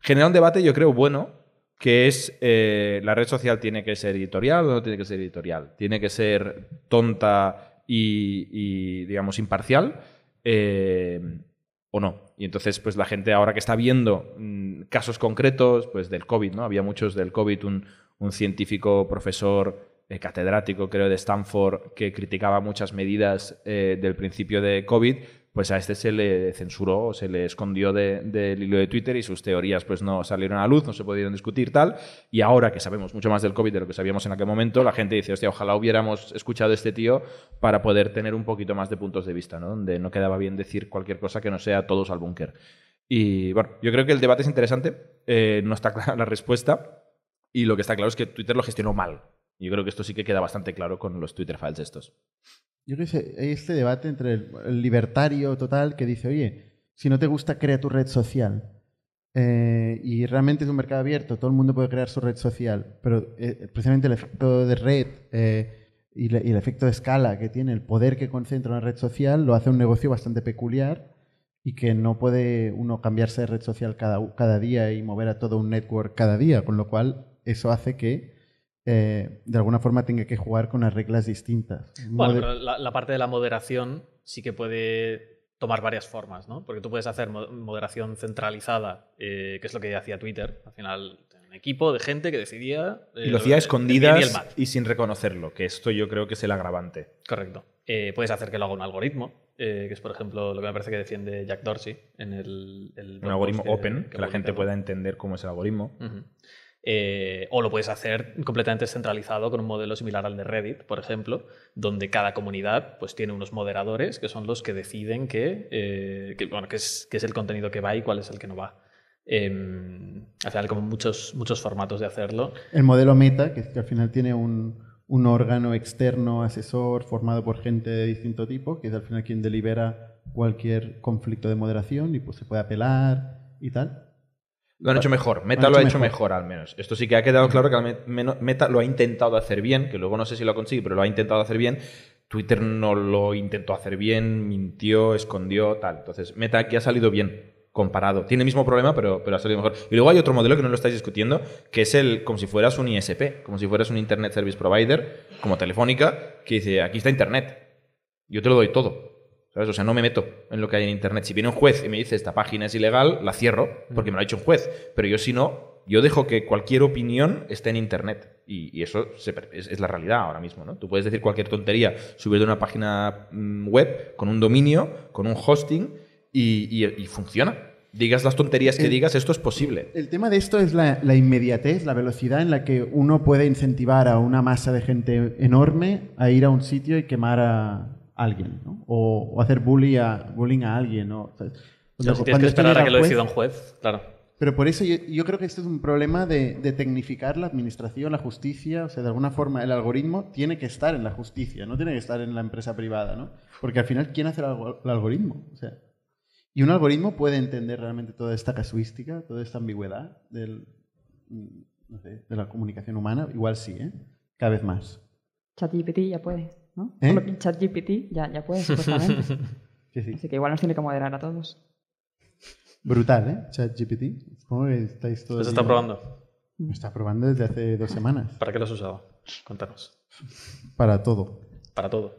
genera un debate, yo creo, bueno, que es eh, la red social tiene que ser editorial o no tiene que ser editorial. Tiene que ser tonta y, digamos, imparcial. eh, o no. Y entonces, pues la gente ahora que está viendo mm, casos concretos, pues del COVID, ¿no? Había muchos del COVID, un, un científico, profesor, eh, catedrático, creo, de Stanford, que criticaba muchas medidas del principio de COVID, pues a este se le censuró se le escondió de- del hilo de Twitter y sus teorías pues no salieron a luz, no se pudieron discutir tal. Y ahora que sabemos mucho más del COVID de lo que sabíamos en aquel momento, la gente dice, hostia, ojalá hubiéramos escuchado a este tío para poder tener un poquito más de puntos de vista, ¿no? Donde no quedaba bien decir cualquier cosa que no sea todos al búnker. Y bueno, yo creo que el debate es interesante, eh, no está clara la respuesta y lo que está claro es que Twitter lo gestionó mal. Yo creo que esto sí que queda bastante claro con los Twitter files estos. Yo qué sé, hay este debate entre el, libertario total que dice, oye, si no te gusta, crea tu red social. Eh, y realmente es un mercado abierto, todo el mundo puede crear su red social, pero eh, precisamente el efecto de red eh, y, el efecto de escala que tiene, el poder que concentra una red social, lo hace un negocio bastante peculiar y que no puede uno cambiarse de red social cada, cada día y mover a todo un network cada día, con lo cual eso hace que eh, de alguna forma tenga que jugar con las reglas distintas. Bueno, Moder- pero la, la parte de la moderación sí que puede tomar varias formas, ¿no? Porque tú puedes hacer mo- moderación centralizada, eh, que es lo que hacía Twitter. Al final, un equipo de gente que decidía... eh, Y lo hacía y el escondidas y sin reconocerlo, que esto yo creo que es el agravante. Correcto. Eh, puedes hacer que lo haga un algoritmo, eh, que es, por ejemplo, lo que me parece que defiende Jack Dorsey en el... el Un algoritmo open, que, la gente pueda entender cómo es el algoritmo. Eh, o lo puedes hacer completamente centralizado con un modelo similar al de Reddit, por ejemplo, donde cada comunidad pues, tiene unos moderadores que son los que deciden que, eh, que, bueno, qué es, qué es el contenido que va y cuál es el que no va. Em, al final, como muchos, muchos formatos de hacerlo. El modelo meta, que, es que al final tiene un, un órgano externo asesor formado por gente de distinto tipo, que es al final quien delibera cualquier conflicto de moderación y pues se puede apelar y tal. Lo han hecho mejor. Meta han lo ha hecho hecho mejor. al menos. Esto sí que ha quedado claro que Meta lo ha intentado hacer bien, que luego no sé si lo consigue, pero lo ha intentado hacer bien. Twitter no lo intentó hacer bien, mintió, escondió, tal. Entonces, Meta aquí ha salido bien comparado. Tiene el mismo problema, pero, pero ha salido mejor. Y luego hay otro modelo que no lo estáis discutiendo, que es el como si fueras un ISP, como si fueras un Internet Service Provider, como Telefónica, que dice, aquí está Internet. Yo te lo doy todo. ¿Sabes? O sea, no me meto en lo que hay en Internet. Si viene un juez y me dice esta página es ilegal, la cierro porque me lo ha dicho un juez. Pero yo si no, yo dejo que cualquier opinión esté en Internet. Y, y eso se es, es la realidad ahora mismo. ¿no? Tú puedes decir cualquier tontería, subir de una página mm, web con un dominio, con un hosting y, y- y funciona. Digas las tonterías que El- digas, esto es posible. El tema de esto es la, la inmediatez, la velocidad en la que uno puede incentivar a una masa de gente enorme a ir a un sitio y quemar a alguien, ¿no? O, o hacer bully a, bullying a alguien, ¿no? O sea, O sea, cuando- si tienes que esperar a que lo juez- decida un juez, claro. Pero por eso yo, yo creo que esto es un problema de, de tecnificar la administración, la justicia. O sea, de alguna forma el algoritmo tiene que estar en la justicia, no tiene que estar en la empresa privada, ¿no? Porque al final, ¿quién hace el, algo- el algoritmo? O sea, y un algoritmo puede entender realmente toda esta casuística, toda esta ambigüedad del, no sé, de la comunicación humana. Igual sí, ¿eh? Cada vez más. ChatGPT ya puede, ¿no? ¿Eh? ChatGPT ya, ya puede, supuestamente. Sí, sí. Así que igual nos tiene que moderar a todos. Brutal, ¿eh? ChatGPT. Supongo que estáis todos... ¿Lo está probando? Lo está probando desde hace dos semanas. ¿Para qué lo has usado? Cuéntanos. Para todo. Para todo.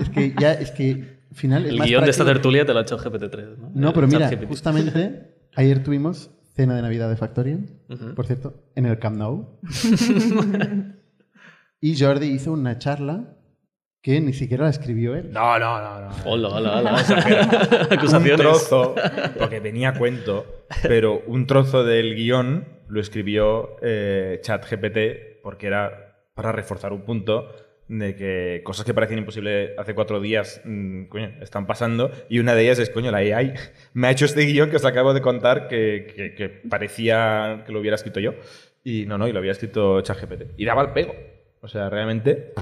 Es que ya, es que al final es El más guion de esta tertulia te lo ha hecho GPT-3, ¿no? No, El pero mira, justamente ayer tuvimos cena de Navidad de Factorial, Ujú. por cierto, en el Camp Nou. y Jordi hizo una charla que ni siquiera la escribió él. No, no, no, no. Hola, hola, hola. un Acusaciones. trozo, porque venía a cuento, pero un trozo del guion lo escribió eh, ChatGPT porque era para reforzar un punto de que cosas que parecían imposibles hace cuatro días mm, coño, están pasando y una de ellas es, coño, la AI me ha hecho este guion que os acabo de contar que, que- que parecía que lo hubiera escrito yo y no, no, y lo había escrito ChatGPT y daba el pego. O sea, realmente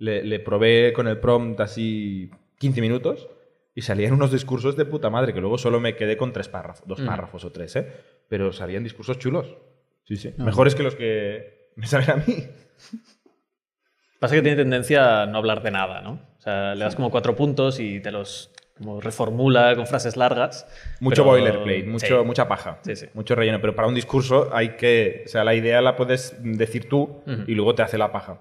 le, le probé con el prompt así 15 minutos y salían unos discursos de puta madre, que luego solo me quedé con tres párrafos, dos Mm. párrafos o tres, ¿eh? Pero salían discursos chulos. Sí, sí. No. Mejores que los que me salen a mí. Pasa que tiene tendencia a no hablar de nada, ¿no? O sea, le das como cuatro puntos y te los como reformula con frases largas. Mucho pero- boilerplate, mucho, Sí. mucha paja, Sí, sí. mucho relleno. Pero para un discurso hay que. O sea, la idea la puedes decir tú y luego te hace la paja.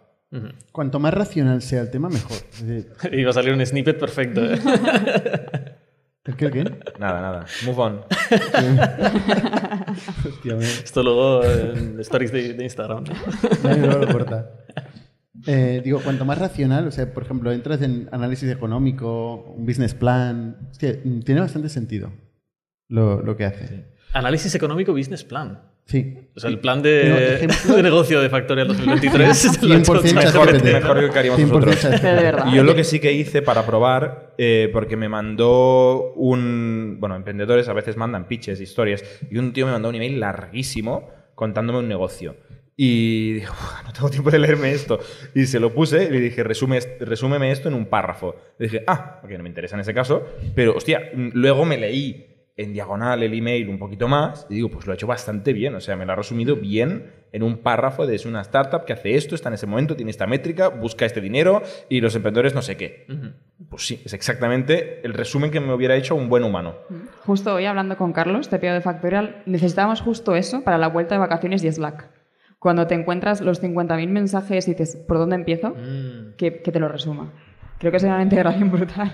Cuanto más racional sea el tema, mejor. Decir, Y va a salir un snippet perfecto. ¿eh? ¿El qué, el qué? Nada, nada. Move on. Hostia, Esto luego en stories de, de Instagram. ¿no? Nadie lo corta. Eh, digo, cuanto más racional, o sea, por ejemplo, entras en análisis económico, un business plan, hostia, tiene bastante sentido lo, lo que hace. Análisis económico business plan. Sí. O sea, el plan de, ejemplo- de negocio de Factorial 2023 se lo ha hecho 100% ChatGPT. Mejor, mejor que haríamos 100% nosotros. Y yo lo que sí que hice para probar, eh, porque me mandó un... Bueno, emprendedores a veces mandan pitches, historias, y un tío me mandó un email larguísimo contándome un negocio. Y dije, "Uf, no tengo tiempo de leerme esto. Y se lo puse y le dije, Resume, resúmeme esto en un párrafo. Le dije, ah, porque no me interesa en ese caso. Pero, hostia, luego me leí en diagonal el email un poquito más y digo, pues lo ha hecho bastante bien. O sea, me lo ha resumido bien en un párrafo de es una startup que hace esto, está en ese momento, tiene esta métrica, busca este dinero y los emprendedores no sé qué. Pues sí, es exactamente el resumen que me hubiera hecho un buen humano. Justo hoy hablando con Carlos, TPO de Factorial, necesitábamos justo eso para la vuelta de vacaciones y Slack. Cuando te encuentras los 50.000 mensajes y dices, ¿por dónde empiezo? Mm. Que, que te lo resuma. Creo que sería una integración brutal.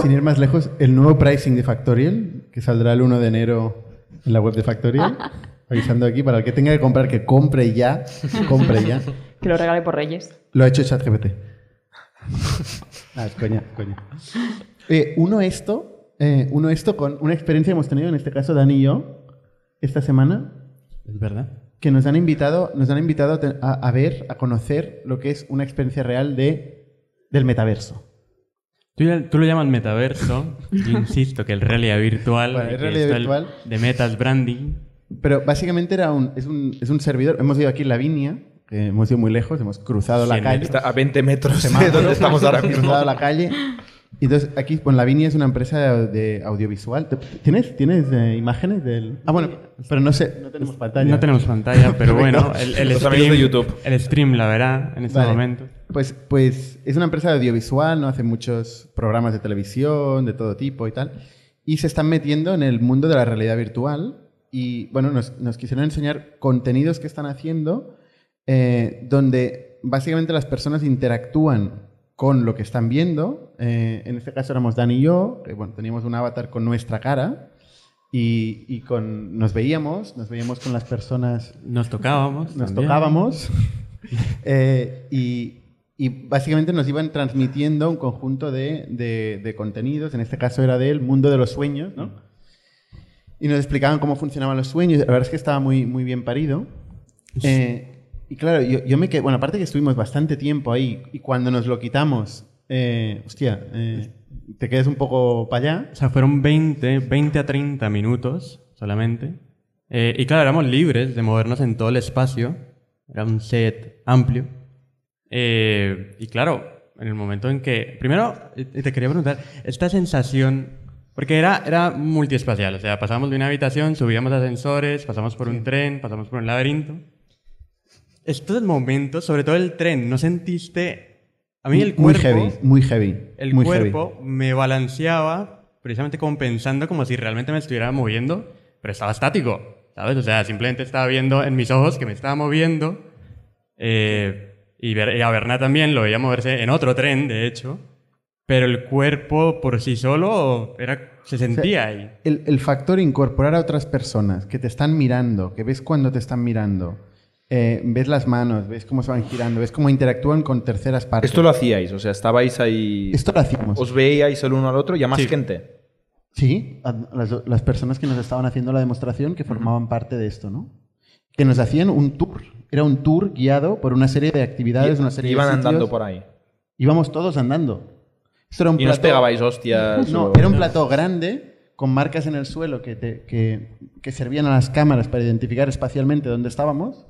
Sin ir más lejos, el nuevo pricing de Factorial, que saldrá el 1 de enero en la web de Factorial, avisando aquí para el que tenga que comprar, que compre ya, compre ya. Que lo regale por Reyes. Lo ha hecho ChatGPT. Ah, es coña, coña. Eh, uno esto, eh, uno esto con una experiencia que hemos tenido, en este caso Dani y yo, esta semana, Es verdad. que nos han invitado, nos han invitado a- a ver, a conocer lo que es una experiencia real de, del metaverso. Tú, ya- tú lo llamas metaverso. Yo insisto que el realidad virtual. Bueno, que realidad esto el- virtual. de metas branding. Pero básicamente era un, es, un, es un servidor. Hemos ido aquí en Lavinia, que hemos ido muy lejos, hemos cruzado la calle. Está a 20 metros de donde estamos ahora hemos mismo. cruzado la calle. Y entonces aquí, bueno, Lavinia es una empresa de audiovisual. ¿Te- ¿Tienes, tienes eh, imágenes del...? Ah, bueno, pero no sé, no tenemos pantalla. No tenemos pantalla, pero bueno, el, el stream, de YouTube. el stream la verá en este Vale. momento. Pues, pues es una empresa de audiovisual, ¿no? Hace muchos programas de televisión, de todo tipo y tal. Y se están metiendo en el mundo de la realidad virtual. Y bueno, nos, nos quisieron enseñar contenidos que están haciendo eh, donde básicamente las personas interactúan con lo que están viendo. Eh, en este caso éramos Dani y yo, que bueno, teníamos un avatar con nuestra cara. Y, y con, nos veíamos, nos veíamos con las personas Nos tocábamos. nos también. tocábamos eh, y, y básicamente nos iban transmitiendo un conjunto de, de- de contenidos, en este caso era del mundo de los sueños, ¿no? Y nos explicaban cómo funcionaban los sueños, la verdad es que estaba muy, muy bien parido. Eh, y claro, yo, yo me quedé, bueno, aparte que estuvimos bastante tiempo ahí y cuando nos lo quitamos, eh, hostia, eh, te quedas un poco para allá. O sea, fueron 20, 20 a 30 minutos solamente. Eh, y claro, éramos libres de movernos en todo el espacio. Era un set amplio. Eh, y claro, en el momento en que... Primero, te quería preguntar, esta sensación... Porque era, era multiespacial, o sea, pasamos de una habitación, subíamos ascensores, pasamos por un tren, pasamos por un laberinto. Estos momentos, sobre todo el tren, ¿no sentiste... A mí el muy cuerpo... heavy, muy heavy. El muy heavy. cuerpo me balanceaba precisamente compensando como si realmente me estuviera moviendo, pero estaba estático, ¿sabes? O sea, simplemente estaba viendo en mis ojos que me estaba moviendo. eh, y, a Bernat también lo veía moverse en otro tren, de hecho. Pero el cuerpo por sí solo era, se sentía ahí. El, el factor incorporar a otras personas que te están mirando, que ves cuando te están mirando, eh, ves las manos, ves cómo se van girando, ves cómo interactúan con terceras partes. Esto lo hacíais, o sea, estabais ahí. Esto lo hacíamos. Os veíais el uno al otro y a más Sí. gente. Sí, las, las personas que nos estaban haciendo la demostración que formaban parte de esto, ¿no? Que nos hacían un tour. Era un tour guiado por una serie de actividades, una serie Iban de sitios. andando por ahí. Íbamos todos andando. Esto era un Y nos plató- pegabais hostias. No, era un plató grande con marcas en el suelo que, te- que, que servían a las cámaras para identificar espacialmente dónde estábamos.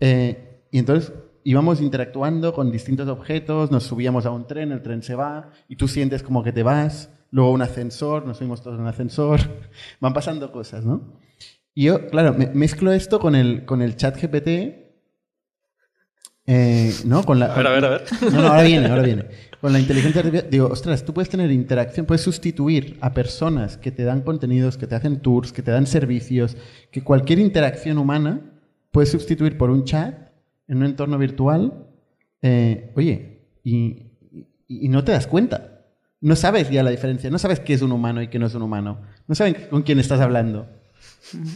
Eh, y entonces íbamos interactuando con distintos objetos, nos subíamos a un tren, el tren se va y tú sientes como que te vas, luego un ascensor, nos subimos todos en un ascensor, van pasando cosas, ¿no? Y yo, claro, me- mezclo esto con el, con el chat GPT, eh, ¿no? Con la, A ver, a ver, a ver. no, no, ahora viene, ahora viene. Con la inteligencia artificial, digo, ostras, tú puedes tener interacción, puedes sustituir a personas que te dan contenidos, que te hacen tours, que te dan servicios, que cualquier interacción humana puedes sustituir por un chat en un entorno virtual. eh, oye, y, y- y no te das cuenta. No sabes ya la diferencia, no sabes qué es un humano y qué no es un humano. No saben con quién estás hablando. ¿Qué Voy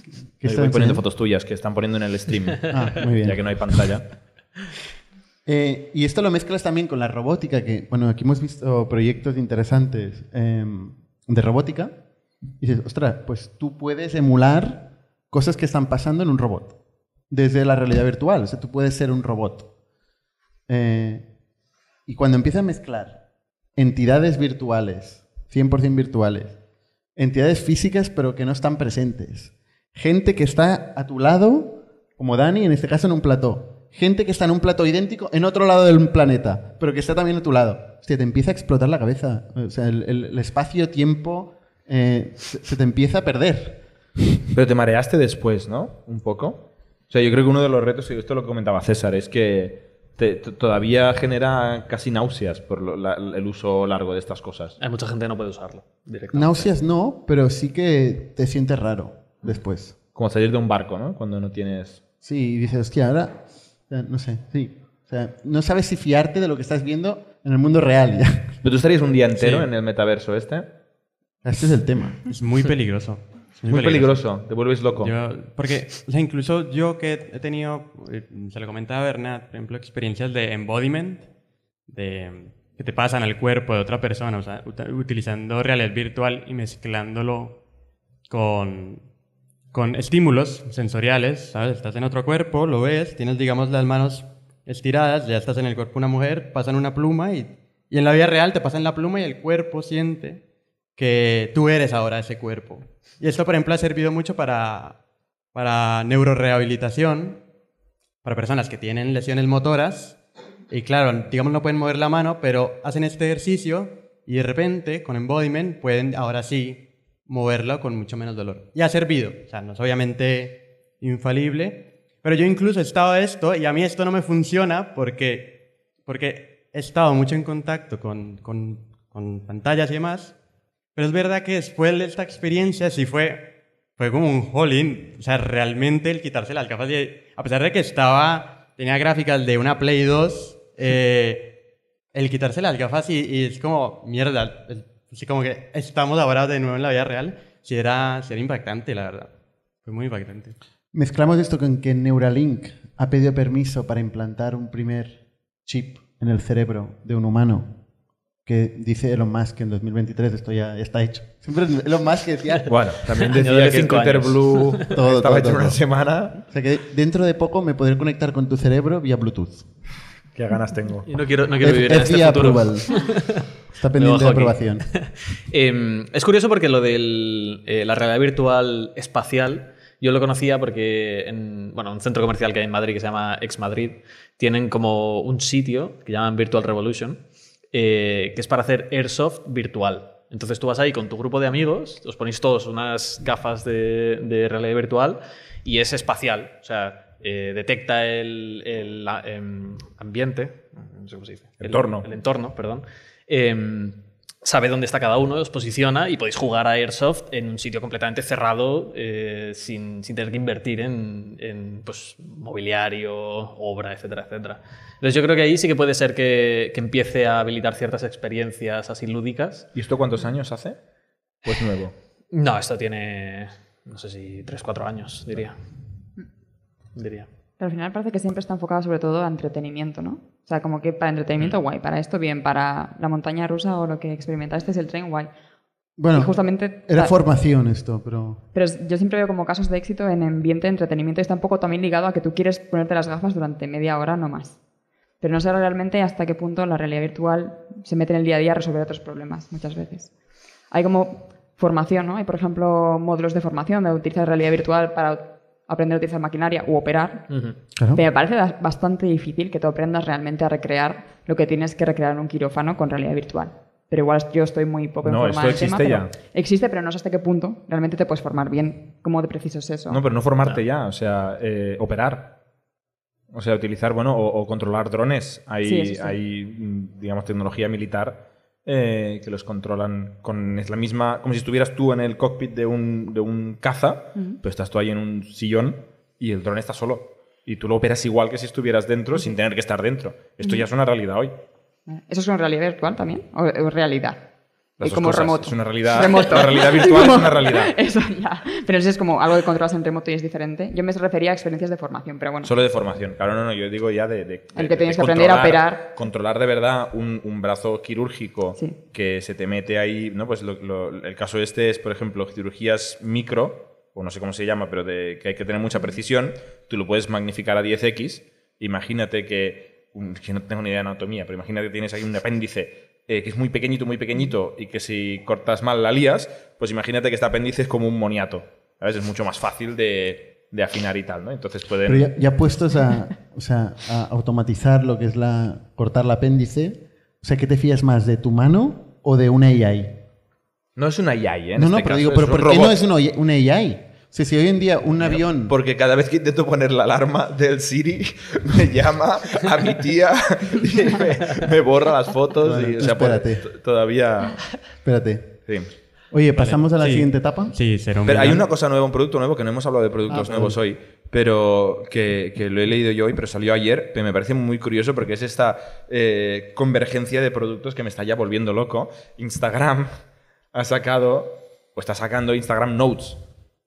estás poniendo enseñando? fotos tuyas que están poniendo en el stream. Ah, muy bien. Ya que no hay pantalla. Eh, y esto lo mezclas también con la robótica, que, bueno, aquí hemos visto proyectos interesantes eh, de robótica. Y dices, ostras, pues tú puedes emular cosas que están pasando en un robot, desde la realidad virtual. O sea, tú puedes ser un robot. Eh, y cuando empieza a mezclar entidades virtuales, 100% virtuales, entidades físicas pero que no están presentes, gente que está a tu lado como Dani, en este caso en un plató. Gente que está en un plató idéntico en otro lado del planeta, pero que está también a tu lado. Hostia, te empieza a explotar la cabeza. O sea, el, el- el espacio-tiempo eh, se, se te empieza a perder. Pero te mareaste después, ¿no? Un poco. O sea, yo creo que uno de los retos, y esto lo comentaba César, es que te- todavía genera casi náuseas por lo- la- el uso largo de estas cosas. Hay mucha gente que no puede usarlo directamente. Náuseas no, pero sí que te sientes raro después. Como salir de un barco, ¿no? Cuando no tienes... Sí, y dices, hostia, ahora, o sea, no sé, sí. O sea, no sabes si fiarte de lo que estás viendo en el mundo real ya. ¿Pero tú estarías un día entero Sí. en el metaverso este? Este es el tema. Es muy peligroso. Es Muy peligroso, te vuelves loco. Yo- porque, o sea, incluso yo que he tenido, eh, se lo comentaba a Bernat, por ejemplo, experiencias de embodiment, de que te pasan al cuerpo de otra persona, o sea, ut- utilizando realidad virtual y mezclándolo con, con estímulos sensoriales, ¿sabes? Estás en otro cuerpo, lo ves, tienes, digamos, las manos estiradas, ya estás en el cuerpo de una mujer, pasan una pluma y, y en la vida real te pasan la pluma y el cuerpo siente que tú eres ahora ese cuerpo. Y esto, por ejemplo, ha servido mucho para, para neurorehabilitación, para personas que tienen lesiones motoras y claro, digamos no pueden mover la mano, pero hacen este ejercicio y de repente con embodiment pueden ahora sí moverla con mucho menos dolor. Y ha servido, o sea, no es obviamente infalible, pero yo incluso he estado esto y a mí esto no me funciona porque, porque he estado mucho en contacto con, con, con pantallas y demás, pero es verdad que después de esta experiencia sí fue, fue como un all-in. O sea, realmente el quitarse las gafas, y- a pesar de que estaba, tenía gráficas de una Play 2, eh, el quitarse las gafas y, es como, mierda, así como que estamos ahora de nuevo en la vida real, sí era, sí era impactante, la verdad. Fue muy impactante. Mezclamos esto con que Neuralink ha pedido permiso para implantar un primer chip en el cerebro de un humano. Que dice Elon Musk que en 2023 esto ya, ya está hecho. Siempre Elon Musk decía. Bueno, también decía que el cinco Twitter años. Blue Todo, estaba todo, hecho en todo. una semana. O sea que dentro de poco me podré conectar con tu cerebro vía Bluetooth. Qué ganas tengo. Y no quiero, no quiero vivir en este futuro. Está pendiente de aprobación. Eh, es curioso porque lo de la realidad virtual espacial, yo lo conocía porque en bueno, un centro comercial que hay en Madrid que se llama Ex Madrid, tienen como un sitio que llaman Virtual Revolution, eh, que es para hacer airsoft virtual. Entonces tú vas ahí con tu grupo de amigos, os ponéis todos unas gafas de, de realidad virtual y es espacial. O sea, eh, detecta el, el, la- em, ambiente, no sé cómo se dice. El- Entorno. El, entorno, perdón. Em, sabe dónde está cada uno, os posiciona y podéis jugar a Airsoft en un sitio completamente cerrado eh, sin, sin tener que invertir en, en, pues, mobiliario, obra, etcétera, etcétera. Entonces yo creo que ahí sí que puede ser que, que empiece a habilitar ciertas experiencias así lúdicas. ¿Y esto cuántos años hace? Pues nuevo. No, esto tiene, no sé si 3, 4 años, diría. Diría. Pero al final parece que siempre está enfocado sobre todo a entretenimiento, ¿no? O sea, como que para entretenimiento guay, para esto bien, para la montaña rusa o lo que experimentaste es el tren guay. Bueno, Y justamente era formación esto, pero... Pero yo siempre veo como casos de éxito en ambiente de entretenimiento y está un poco también ligado a que tú quieres ponerte las gafas durante media hora no más. Pero no sé realmente hasta qué punto la realidad virtual se mete en el día a día a resolver otros problemas muchas veces. Hay como formación, ¿no? Hay, por ejemplo, módulos de formación de utilizar realidad virtual para aprender a utilizar maquinaria u operar. Claro. Pero me parece bastante difícil que tú aprendas realmente a recrear lo que tienes que recrear en un quirófano con realidad virtual. Pero igual yo estoy muy poco No, informada esto del tema. existe pero Existe, pero no sé hasta qué punto realmente te puedes formar bien. ¿Cómo de preciso es eso? No, pero no formarte ya, o sea, eh, operar. O sea, utilizar, bueno, o, o controlar drones. Hay, Sí, sí. hay, mm, digamos, tecnología militar eh, que los controlan con es la misma, como si estuvieras tú en el cockpit de un, de un caza, pero estás tú ahí en un sillón y el dron está solo. Y tú lo operas igual que si estuvieras dentro sin tener que estar dentro. Esto ya es una realidad hoy. ¿Eso es una realidad virtual también? ¿O o realidad? Las Y como cosas. remoto. Es una realidad- Remoto. la realidad virtual es una realidad. Eso ya. Pero eso es como algo que controlas en remoto y es diferente. Yo me refería a experiencias de formación, pero bueno. Solo de formación. Claro, no, no, yo digo ya de. de- El de- que tienes de que aprender a operar. Controlar de verdad un, un brazo quirúrgico Sí. que se te mete ahí. ¿no? Pues lo- lo- el caso este es, por ejemplo, cirugías micro, o no sé cómo se llama, pero de, que hay que tener mucha precisión. Tú lo puedes magnificar a 10x. Imagínate que. un- que no tengo ni idea de anatomía, pero imagínate que tienes ahí un apéndice eh, que es muy pequeñito, muy pequeñito, y que si cortas mal la lías, pues imagínate que este apéndice es como un moniato. ¿Sabes? Es mucho más fácil de, de afinar y tal, ¿no? Entonces pueden... Pero ya, ya puestos a, o sea, a automatizar lo que es la cortar el apéndice, o sea, ¿qué te fías más de tu mano o de una AI? No es una AI, ¿eh? En no, no, este pero caso, digo, pero ¿por qué robot. no es una AI? Sea, si hoy en día un avión... Porque cada vez que intento poner la alarma del Siri, me llama a mi tía y me, me borra las fotos. Y, o sea, espérate. todavía... Espérate. Sí. Oye, ¿pasamos a la Sí. siguiente etapa? Sí, será un Pero hay una cosa nueva, un producto nuevo, que no hemos hablado de productos Ah, nuevos hoy, pero que, que lo he leído yo hoy, pero salió ayer, que me parece muy curioso porque es esta eh, convergencia de productos que me está ya volviendo loco. Instagram ha sacado, o está sacando Instagram Notes,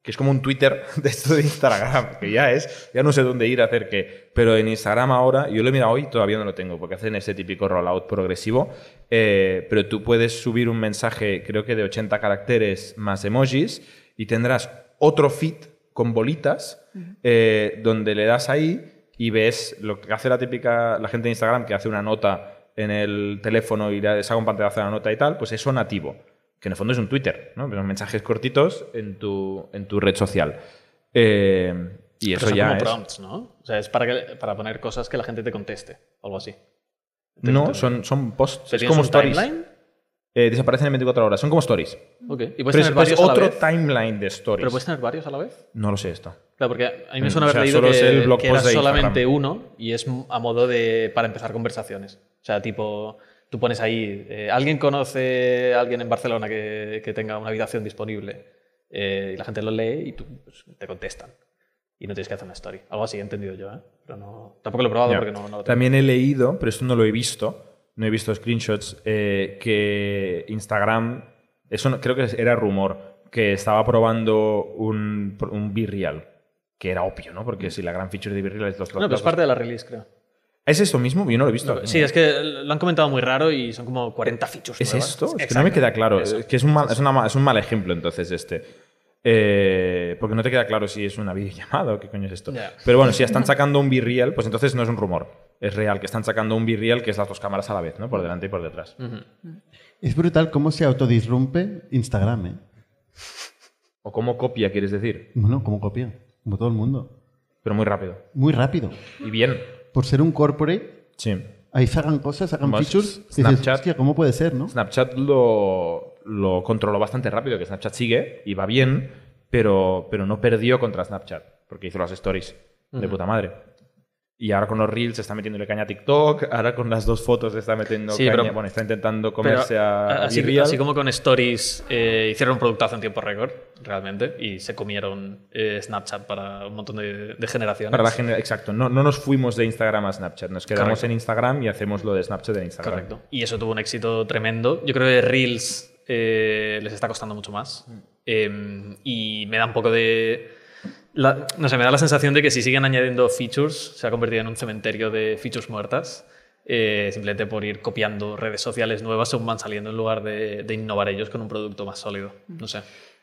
que es como un Twitter de esto de Instagram, que ya es, ya no sé dónde ir a hacer qué, pero en Instagram ahora, yo lo he mirado hoy, todavía no lo tengo, porque hacen ese típico rollout progresivo, eh, pero tú puedes subir un mensaje, creo que de 80 caracteres más emojis, y tendrás otro feed con bolitas, eh, donde le das ahí y ves lo que hace la típica, la gente de Instagram, que hace una nota en el teléfono y le saca un pantallazo de la nota y tal, pues eso nativo que en el fondo es un Twitter, ¿no? Pero mensajes cortitos en tu, en tu red social. Eh, y Pero eso son ya como es... prompts, ¿no? O sea, es para, que, para poner cosas que la gente te conteste, algo así. ¿Te No, son, son posts. ¿Pero Es como un stories. timeline? Eh, desaparecen en 24 horas. Son como stories. Ok. ¿Y Pero puedes es, tener pero es varios a la otro vez? timeline de stories. ¿Pero puedes tener varios a la vez? No lo sé esto. Claro, porque a mí me Mm, suena o haber sea, leído solo que, es el blog que era post de solamente uno y es a modo de para empezar conversaciones. O sea, tipo, tú pones ahí, eh, ¿alguien conoce a alguien en Barcelona que, que tenga una habitación disponible? Eh, y la gente lo lee y tú pues, te contestan. Y no tienes que hacer una story. Algo así he entendido yo, ¿eh? Pero no, tampoco lo he probado porque no, no lo tengo. También he leído, pero esto no lo he visto, no he visto screenshots, eh, que Instagram, eso no- creo que era rumor, que estaba probando un, un Real que era obvio, ¿no? Porque si la gran feature de Real es los No, pero es parte de la release, creo. ¿Es esto mismo? Yo no lo he visto. Sí, es que lo han comentado muy raro y son como 40 features ¿Es nuevas. esto? Es que no me queda claro. Eso. Es que es un mal, es una es un mal ejemplo, entonces, este. Eh, porque no te queda claro si es una videollamada o qué coño es esto. Pero bueno, si están sacando un B-Real, pues entonces no es un rumor. Es real que están sacando un B-Real que es las dos cámaras a la vez, ¿no? Por delante y por detrás. Es brutal cómo se autodisrumpe Instagram, ¿eh? O cómo copia, quieres decir. Bueno, como copia, como todo el mundo. Pero muy rápido. Muy rápido. Y bien. Por ser un corporate, Sí. ahí sacan cosas, sacan features. y dices, Snapchat. hostia, ¿cómo puede ser, no? Snapchat lo, lo controló bastante rápido, que Snapchat sigue y va bien, pero, pero no perdió contra Snapchat, porque hizo las stories de puta madre. Y ahora con los Reels está metiéndole caña a TikTok, ahora con las dos fotos está metiendo Sí, caña, pero- bueno, está intentando comerse a, así, como con Stories eh, hicieron un productazo en tiempo récord, realmente, y se comieron eh, Snapchat para un montón de, de generaciones. Para la genera- Exacto, no, no nos fuimos de Instagram a Snapchat, nos quedamos Correcto. en Instagram y hacemos lo de Snapchat en Instagram. Correcto. Y eso tuvo un éxito tremendo. Yo creo que Reels eh, les está costando mucho más. Eh, y me da un poco de... no sé, me da la sensación de que si siguen añadiendo features, se ha convertido en un cementerio de features muertas. eh, simplemente por ir copiando redes sociales nuevas según van saliendo en lugar de, innovar ellos con un producto más sólido. No sé.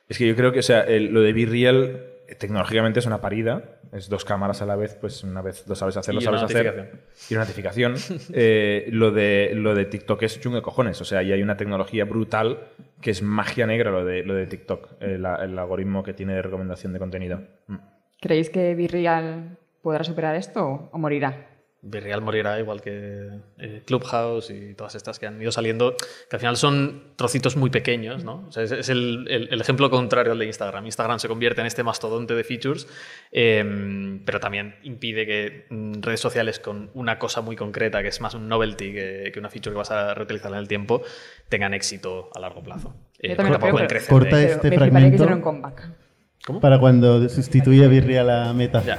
Es que yo creo que, o sea, el- lo de Be-Real eh, tecnológicamente es una parida. Es dos cámaras a la vez, pues una vez lo sabes hacer, lo Y sabes una hacer. Y una notificación. Eh, lo, de, lo de TikTok es chungo de cojones. O sea, y hay una tecnología brutal que es magia negra lo de, lo de TikTok, el, el algoritmo que tiene de recomendación de contenido. Mm. ¿Creéis que Virreal podrá superar esto o morirá? Virreal morirá igual que eh, Clubhouse y todas estas que han ido saliendo, que al final son trocitos muy pequeños, ¿no? O sea, es, es el, el- el ejemplo contrario al de Instagram. Instagram se convierte en este mastodonte de features, eh, pero también impide que mm, redes sociales con una cosa muy concreta, que es más un novelty que, que una feature que vas a reutilizar en el tiempo, tengan éxito a largo plazo. Eh, tampoco pueden crecer. Corta este me que fragmento para cuando sustituya Virreal a Meta. Ya.